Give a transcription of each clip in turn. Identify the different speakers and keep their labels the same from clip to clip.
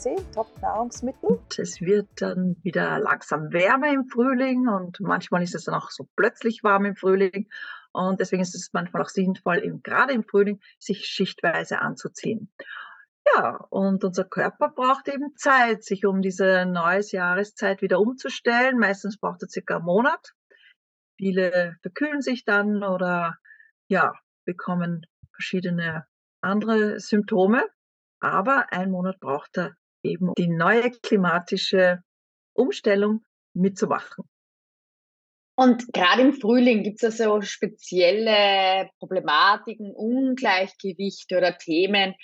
Speaker 1: 10 Top-Nahrungsmittel.
Speaker 2: Es wird dann wieder langsam wärmer im Frühling und manchmal ist es dann auch so plötzlich warm im Frühling. Und deswegen ist es manchmal auch sinnvoll, gerade im Frühling sich schichtweise anzuziehen. Ja, und unser Körper braucht eben Zeit, sich um diese neues Jahreszeit wieder umzustellen. Meistens braucht er circa einen Monat. Viele verkühlen sich dann oder ja, bekommen verschiedene andere Symptome, aber ein Monat braucht er eben die neue klimatische Umstellung mitzumachen.
Speaker 3: Und gerade im Frühling gibt es also spezielle Problematiken, Ungleichgewichte oder Themen,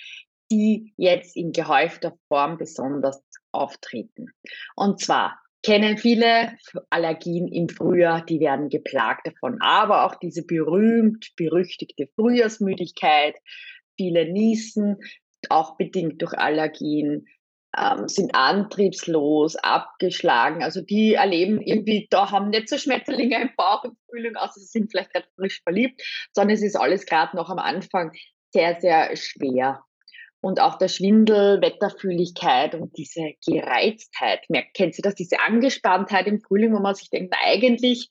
Speaker 3: die jetzt in gehäufter Form besonders auftreten. Und zwar kennen viele Allergien im Frühjahr, die werden geplagt davon, aber auch diese berühmt berüchtigte Frühjahrsmüdigkeit, viele niesen, auch bedingt durch Allergien, ähm, sind antriebslos, abgeschlagen. Also die erleben irgendwie, da haben nicht so Schmetterlinge im Bauch im Frühling, außer sie sind vielleicht gerade frisch verliebt, sondern es ist alles gerade noch am Anfang sehr, sehr schwer. Und auch der Schwindel, Wetterfühligkeit und diese Gereiztheit. Merkt, kennt Sie das, diese Angespanntheit im Frühling, wo man sich denkt, eigentlich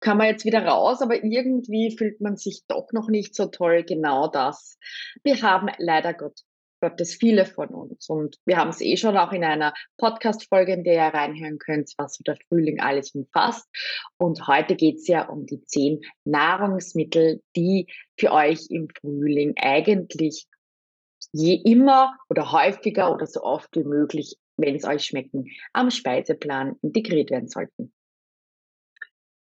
Speaker 3: kann man jetzt wieder raus, aber irgendwie fühlt man sich doch noch nicht so toll. Genau das. Wir haben leider Gott Gottes viele von uns. Und wir haben es eh schon auch in einer Podcast-Folge, in der ihr reinhören könnt, was so der Frühling alles umfasst. Und heute geht es ja um die zehn Nahrungsmittel, die für euch im Frühling eigentlich je immer oder häufiger oder so oft wie möglich, wenn es euch schmecken, am Speiseplan integriert werden sollten.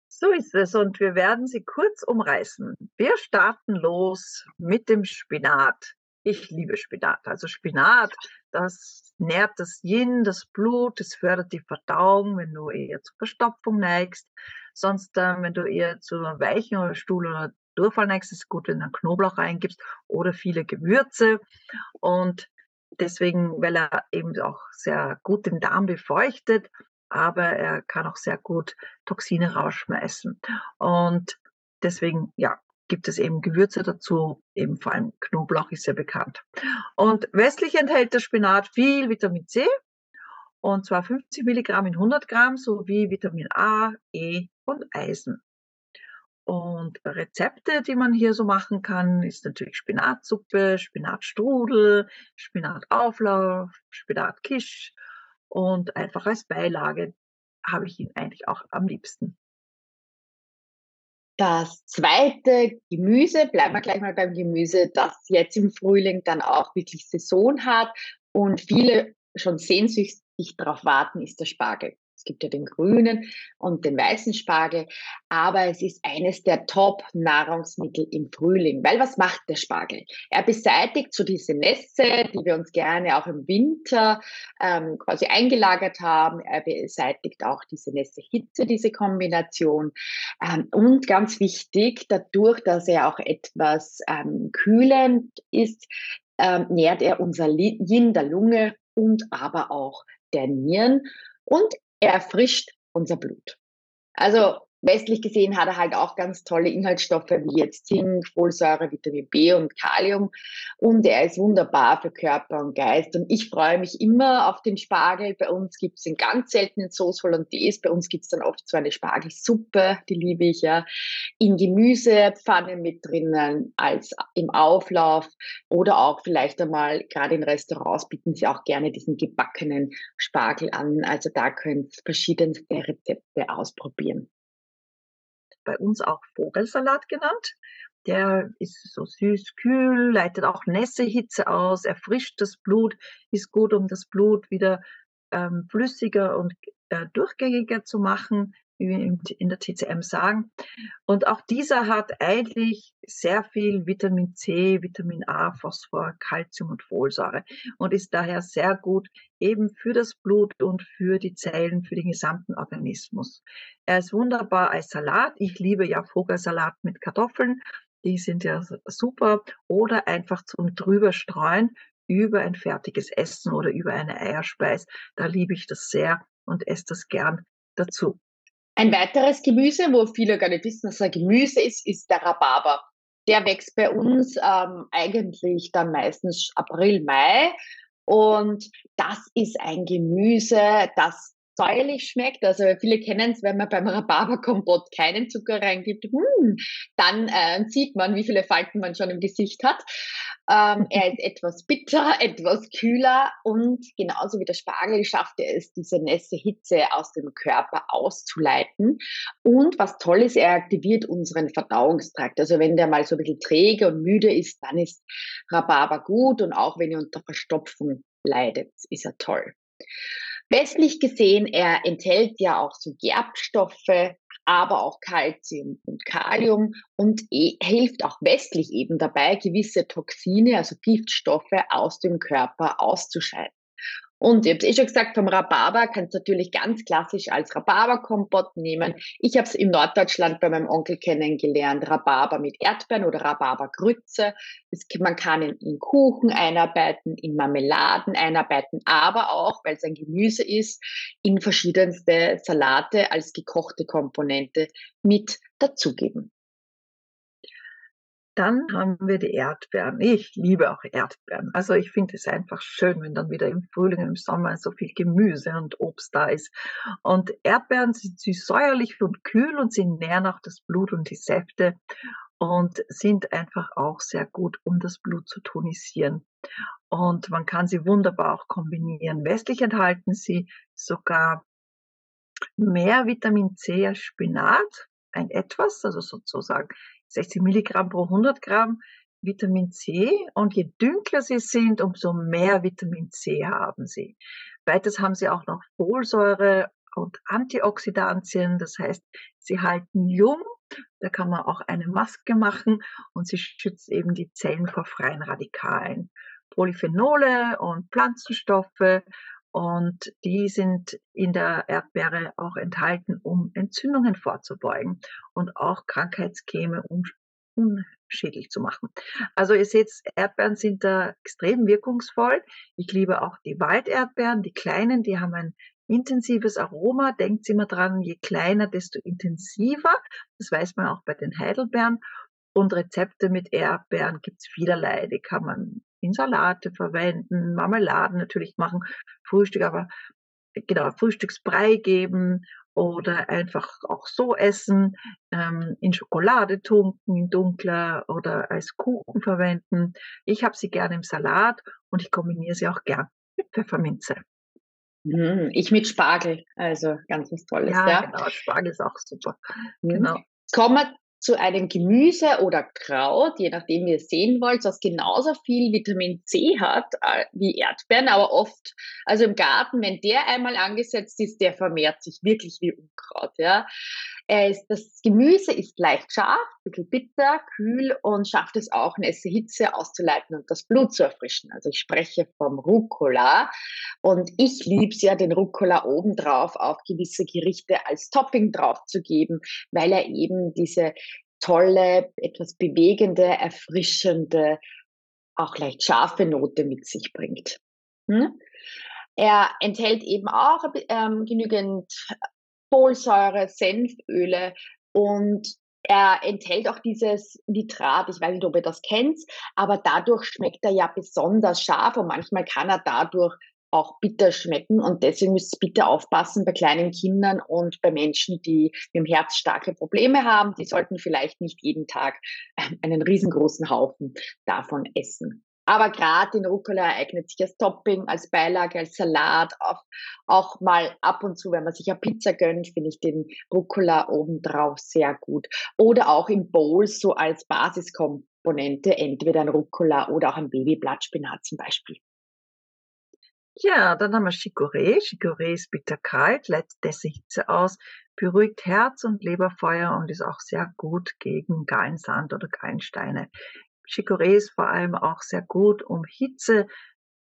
Speaker 2: So ist es und wir werden sie kurz umreißen. Wir starten los mit dem Spinat. Ich liebe Spinat. Also Spinat, das nährt das Yin, das Blut, das fördert die Verdauung, wenn du eher zur Verstopfung neigst. Sonst, äh, wenn du eher zu einem weichen oder Stuhl oder Durchfall neigst, ist es gut, wenn du einen Knoblauch reingibst oder viele Gewürze. Und deswegen, weil er eben auch sehr gut den Darm befeuchtet, aber er kann auch sehr gut Toxine rausschmeißen. Und deswegen, ja, gibt es eben Gewürze dazu, eben vor allem Knoblauch ist sehr bekannt. Und westlich enthält der Spinat viel Vitamin C, und zwar 50 Milligramm in 100 Gramm sowie Vitamin A, E und Eisen. Und Rezepte, die man hier so machen kann, ist natürlich Spinatsuppe, Spinatstrudel, Spinatauflauf, Spinatkisch und einfach als Beilage habe ich ihn eigentlich auch am liebsten.
Speaker 3: Das zweite Gemüse, bleiben wir gleich mal beim Gemüse, das jetzt im Frühling dann auch wirklich Saison hat und viele schon sehnsüchtig darauf warten, ist der Spargel. Es gibt ja den grünen und den weißen Spargel, aber es ist eines der Top-Nahrungsmittel im Frühling. Weil was macht der Spargel? Er beseitigt so diese Nässe, die wir uns gerne auch im Winter ähm, quasi eingelagert haben. Er beseitigt auch diese Nässe Hitze, diese Kombination. Ähm, und ganz wichtig, dadurch, dass er auch etwas ähm, kühlend ist, ähm, nährt er unser Yin der Lunge und aber auch der Nieren. Und er erfrischt unser Blut. Also Westlich gesehen hat er halt auch ganz tolle Inhaltsstoffe wie jetzt Zink, Folsäure, Vitamin B und Kalium. Und er ist wunderbar für Körper und Geist. Und ich freue mich immer auf den Spargel. Bei uns gibt es den ganz seltenen Sauce Hollandaise. Bei uns gibt es dann oft so eine Spargelsuppe, die liebe ich ja. In Gemüsepfanne mit drinnen, als im Auflauf. Oder auch vielleicht einmal, gerade in Restaurants bieten sie auch gerne diesen gebackenen Spargel an. Also da könnt ihr verschiedenste Rezepte ausprobieren
Speaker 2: bei uns auch Vogelsalat genannt. Der ist so süß, kühl, leitet auch Nässehitze aus, erfrischt das Blut, ist gut, um das Blut wieder ähm, flüssiger und äh, durchgängiger zu machen. In der TCM sagen. Und auch dieser hat eigentlich sehr viel Vitamin C, Vitamin A, Phosphor, Calcium und Folsäure und ist daher sehr gut eben für das Blut und für die Zellen, für den gesamten Organismus. Er ist wunderbar als Salat. Ich liebe ja Vogelsalat mit Kartoffeln. Die sind ja super. Oder einfach zum drüber streuen über ein fertiges Essen oder über eine Eierspeis. Da liebe ich das sehr und esse das gern dazu.
Speaker 3: Ein weiteres Gemüse, wo viele gar nicht wissen, dass er Gemüse ist, ist der Rhabarber. Der wächst bei uns ähm, eigentlich dann meistens April, Mai. Und das ist ein Gemüse, das säuerlich schmeckt. Also viele kennen es, wenn man beim Rhabarberkompott keinen Zucker reingibt, hm, dann äh, sieht man, wie viele Falten man schon im Gesicht hat. Ähm, er ist etwas bitter, etwas kühler und genauso wie der Spargel schafft er es, diese nässe Hitze aus dem Körper auszuleiten. Und was toll ist, er aktiviert unseren Verdauungstrakt. Also wenn der mal so ein bisschen träge und müde ist, dann ist Rhabarber gut und auch wenn ihr unter Verstopfung leidet, ist er toll. Westlich gesehen, er enthält ja auch so Gerbstoffe, aber auch Calcium und Kalium und e hilft auch westlich eben dabei, gewisse Toxine, also Giftstoffe aus dem Körper auszuscheiden. Und ihr habt eh schon gesagt, vom Rhabarber kannst du natürlich ganz klassisch als Rhabarberkompott nehmen. Ich habe es in Norddeutschland bei meinem Onkel kennengelernt, Rhabarber mit Erdbeeren oder Rhabarbergrütze. man kann ihn in Kuchen einarbeiten, in Marmeladen einarbeiten, aber auch, weil es ein Gemüse ist, in verschiedenste Salate als gekochte Komponente mit dazugeben.
Speaker 2: Dann haben wir die Erdbeeren. Ich liebe auch Erdbeeren. Also ich finde es einfach schön, wenn dann wieder im Frühling, im Sommer so viel Gemüse und Obst da ist. Und Erdbeeren sind süß säuerlich und kühl und sie nähren auch das Blut und die Säfte und sind einfach auch sehr gut, um das Blut zu tonisieren. Und man kann sie wunderbar auch kombinieren. Westlich enthalten sie sogar mehr Vitamin C als Spinat, ein etwas, also sozusagen 60 Milligramm pro 100 Gramm Vitamin C und je dünkler sie sind, umso mehr Vitamin C haben sie. Weiters haben sie auch noch Folsäure und Antioxidantien, das heißt, sie halten jung, da kann man auch eine Maske machen und sie schützt eben die Zellen vor freien Radikalen. Polyphenole und Pflanzenstoffe und die sind in der Erdbeere auch enthalten, um Entzündungen vorzubeugen und auch Krankheitskäme unschädlich zu machen. Also ihr seht, Erdbeeren sind da extrem wirkungsvoll. Ich liebe auch die Walderdbeeren, die kleinen, die haben ein intensives Aroma. Denkt immer dran, je kleiner, desto intensiver. Das weiß man auch bei den Heidelbeeren. Und Rezepte mit Erdbeeren gibt's vielerlei. Die kann man in Salate verwenden, Marmeladen natürlich machen, Frühstück, aber genau, Frühstücksbrei geben oder einfach auch so essen, ähm, in Schokolade tunken, in dunkler oder als Kuchen verwenden. Ich habe sie gerne im Salat und ich kombiniere sie auch gern mit Pfefferminze.
Speaker 3: Hm, ich mit Spargel, also ganz was Tolles.
Speaker 2: Ja, ja. genau, Spargel ist auch super.
Speaker 3: Mhm. Genau. Kommen wir zu einem Gemüse oder Kraut, je nachdem wie ihr sehen wollt, das genauso viel Vitamin C hat äh, wie Erdbeeren, aber oft, also im Garten, wenn der einmal angesetzt ist, der vermehrt sich wirklich wie Unkraut, ja. Das Gemüse ist leicht scharf, ein bisschen bitter, kühl und schafft es auch, nässe Hitze auszuleiten und das Blut zu erfrischen. Also ich spreche vom Rucola und ich liebe es ja, den Rucola obendrauf auf gewisse Gerichte als Topping drauf zu geben, weil er eben diese tolle, etwas bewegende, erfrischende, auch leicht scharfe Note mit sich bringt. Hm? Er enthält eben auch ähm, genügend Folsäure, Senföle und er enthält auch dieses Nitrat. Ich weiß nicht, ob ihr das kennt, aber dadurch schmeckt er ja besonders scharf und manchmal kann er dadurch auch bitter schmecken und deswegen müsst ihr bitte aufpassen bei kleinen Kindern und bei Menschen, die mit dem Herz starke Probleme haben. Die sollten vielleicht nicht jeden Tag ähm, einen riesengroßen Haufen davon essen. Aber gerade den Rucola eignet sich als Topping, als Beilage, als Salat, auch, auch mal ab und zu, wenn man sich eine Pizza gönnt, finde ich den Rucola obendrauf sehr gut. Oder auch in Bowls so als Basiskomponente, entweder ein Rucola oder auch ein Babyblattspinat zum Beispiel.
Speaker 2: Ja, dann haben wir Chicorée. Chicorée ist bitterkalt, leitet Hitze aus, beruhigt Herz und Leberfeuer und ist auch sehr gut gegen Galensand oder Gallensteine. Chicorée ist vor allem auch sehr gut, um Hitze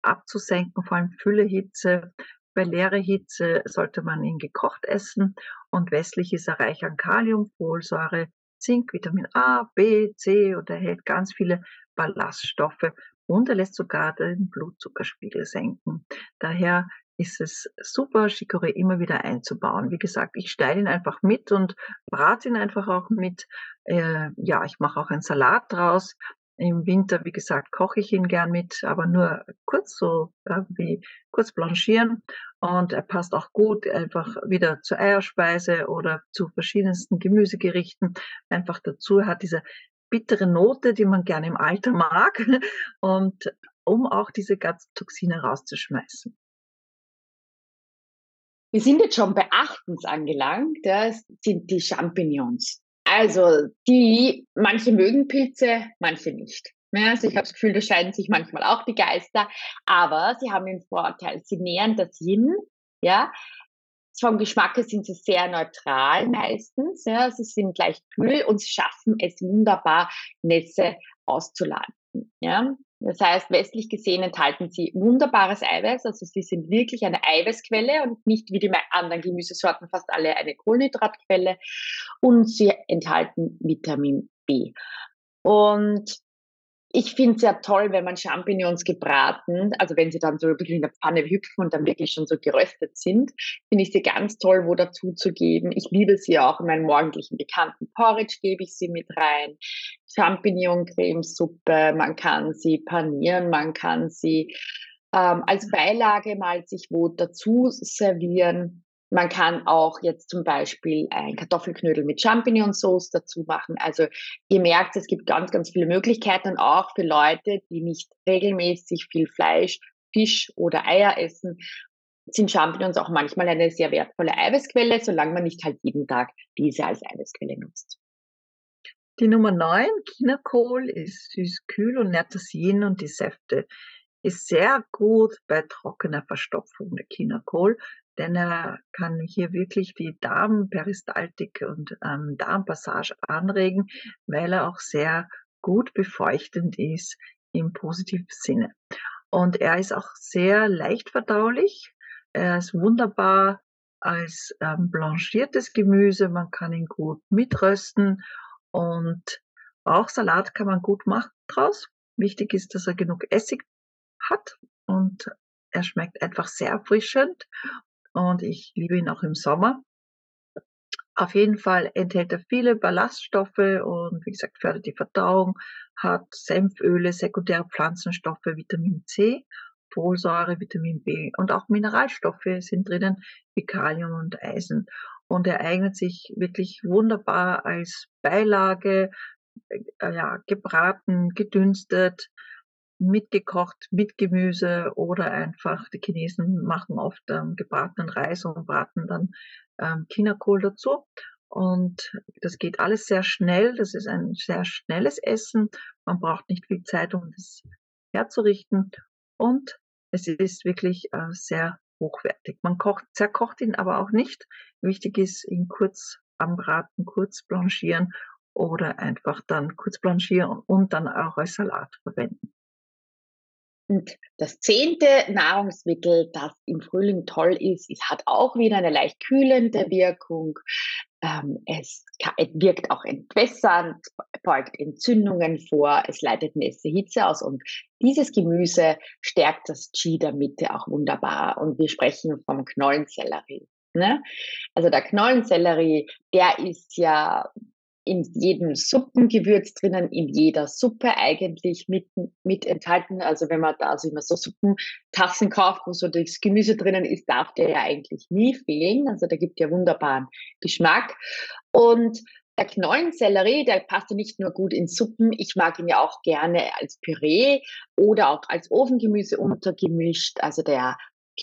Speaker 2: abzusenken, vor allem Füllehitze. Bei leere Hitze sollte man ihn gekocht essen und westlich ist er reich an Kalium, Folsäure, Zink, Vitamin A, B, C und er hält ganz viele Ballaststoffe und er lässt sogar den Blutzuckerspiegel senken. Daher ist es super, Chicorée immer wieder einzubauen. Wie gesagt, ich steile ihn einfach mit und brate ihn einfach auch mit. Äh, ja, ich mache auch einen Salat draus. Im Winter, wie gesagt, koche ich ihn gern mit, aber nur kurz so wie kurz blanchieren. Und er passt auch gut einfach wieder zur Eierspeise oder zu verschiedensten Gemüsegerichten. Einfach dazu hat diese bittere Note, die man gerne im Alter mag. Und um auch diese ganzen Toxine rauszuschmeißen.
Speaker 3: Wir sind jetzt schon bei achtens angelangt, das sind die Champignons. Also die, manche mögen Pilze, manche nicht. Also ich habe das Gefühl, da scheiden sich manchmal auch die Geister, aber sie haben den Vorteil, sie nähern das Yin, ja. Vom Geschmack her sind sie sehr neutral meistens, ja. Sie sind leicht kühl und sie schaffen es wunderbar, Nässe auszuladen, ja. Das heißt, westlich gesehen enthalten sie wunderbares Eiweiß, also sie sind wirklich eine Eiweißquelle und nicht wie die anderen Gemüsesorten fast alle eine Kohlenhydratquelle und sie enthalten Vitamin B. Und ich finde es ja toll, wenn man Champignons gebraten, also wenn sie dann so bisschen in der Pfanne hüpfen und dann wirklich schon so geröstet sind, finde ich sie ganz toll, wo dazu zu geben. Ich liebe sie auch in meinen morgendlichen bekannten Porridge, gebe ich sie mit rein. Champignon-Cremesuppe, man kann sie panieren, man kann sie ähm, als Beilage mal sich wo dazu servieren. Man kann auch jetzt zum Beispiel ein Kartoffelknödel mit Champignonsauce dazu machen. Also ihr merkt, es gibt ganz, ganz viele Möglichkeiten, auch für Leute, die nicht regelmäßig viel Fleisch, Fisch oder Eier essen, sind Champignons auch manchmal eine sehr wertvolle Eiweißquelle, solange man nicht halt jeden Tag diese als Eiweißquelle nutzt.
Speaker 2: Die Nummer 9, Chinakohl, ist süß, kühl und nährt das Yin und die Säfte. Ist sehr gut bei trockener Verstopfung der Chinakohl denn er kann hier wirklich die Darmperistaltik und ähm, Darmpassage anregen, weil er auch sehr gut befeuchtend ist im positiven Sinne. Und er ist auch sehr leicht verdaulich. Er ist wunderbar als ähm, blanchiertes Gemüse. Man kann ihn gut mitrösten und auch Salat kann man gut machen draus. Wichtig ist, dass er genug Essig hat und er schmeckt einfach sehr erfrischend und ich liebe ihn auch im Sommer. Auf jeden Fall enthält er viele Ballaststoffe und wie gesagt fördert die Verdauung, hat Senföle, sekundäre Pflanzenstoffe, Vitamin C, Folsäure, Vitamin B und auch Mineralstoffe sind drinnen, wie Kalium und Eisen. Und er eignet sich wirklich wunderbar als Beilage, äh, ja, gebraten, gedünstet, mitgekocht mit Gemüse oder einfach, die Chinesen machen oft ähm, gebratenen Reis und braten dann ähm, Chinakohl dazu. Und das geht alles sehr schnell. Das ist ein sehr schnelles Essen. Man braucht nicht viel Zeit, um das herzurichten. Und es ist wirklich äh, sehr hochwertig. Man kocht, zerkocht ihn aber auch nicht. Wichtig ist, ihn kurz anbraten, kurz blanchieren oder einfach dann kurz blanchieren und dann auch als Salat verwenden.
Speaker 3: Und das zehnte Nahrungsmittel, das im Frühling toll ist, es hat auch wieder eine leicht kühlende Wirkung. Ähm, es, wirkt auch entwässernd, beugt Entzündungen vor, es leitet nässe Hitze aus und dieses Gemüse stärkt das Qi der Mitte auch wunderbar. Und wir sprechen vom Knollensellerie. Ne? Also der Knollensellerie, der ist ja in jedem Suppengewürz drinnen, in jeder Suppe eigentlich mit, mit enthalten. Also wenn man da also immer so Suppentassen kauft, wo so das Gemüse drinnen ist, darf der ja eigentlich nie fehlen. Also der gibt ja wunderbaren Geschmack. Und der Knollensellerie, der passt ja nicht nur gut in Suppen, ich mag ihn ja auch gerne als Püree oder auch als Ofengemüse untergemischt. Also der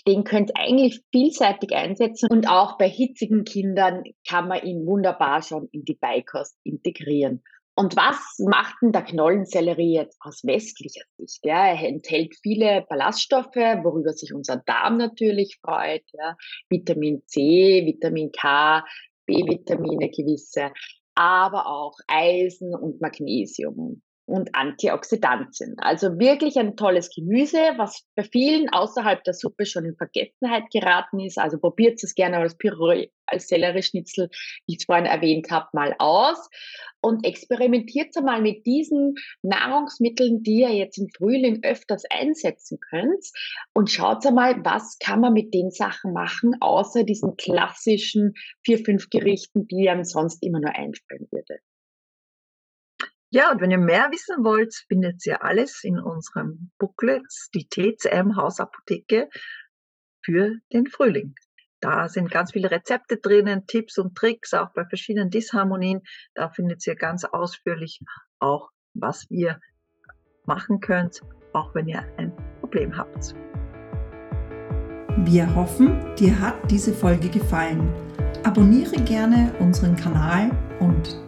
Speaker 3: den könnt ihr eigentlich vielseitig einsetzen und auch bei hitzigen Kindern kann man ihn wunderbar schon in die Beikost integrieren. Und was macht denn der Knollensellerie jetzt aus westlicher Sicht? Ja, er enthält viele Ballaststoffe, worüber sich unser Darm natürlich freut. Ja. Vitamin C, Vitamin K, B-Vitamine gewisse, aber auch Eisen und Magnesium und Antioxidantien. Also wirklich ein tolles Gemüse, was bei vielen außerhalb der Suppe schon in Vergessenheit geraten ist. Also probiert es gerne als Püree, als Sellerieschnitzel, wie ich es vorhin erwähnt habe, mal aus und experimentiert mal mit diesen Nahrungsmitteln, die ihr jetzt im Frühling öfters einsetzen könnt und schaut mal, was kann man mit den Sachen machen, außer diesen klassischen vier, fünf Gerichten, die einem sonst immer nur einfallen würde.
Speaker 2: Ja, und wenn ihr mehr wissen wollt, findet ihr alles in unserem Booklet, die TCM Hausapotheke für den Frühling. Da sind ganz viele Rezepte drinnen, Tipps und Tricks, auch bei verschiedenen Disharmonien. Da findet ihr ganz ausführlich auch, was ihr machen könnt, auch wenn ihr ein Problem habt.
Speaker 4: Wir hoffen, dir hat diese Folge gefallen. Abonniere gerne unseren Kanal und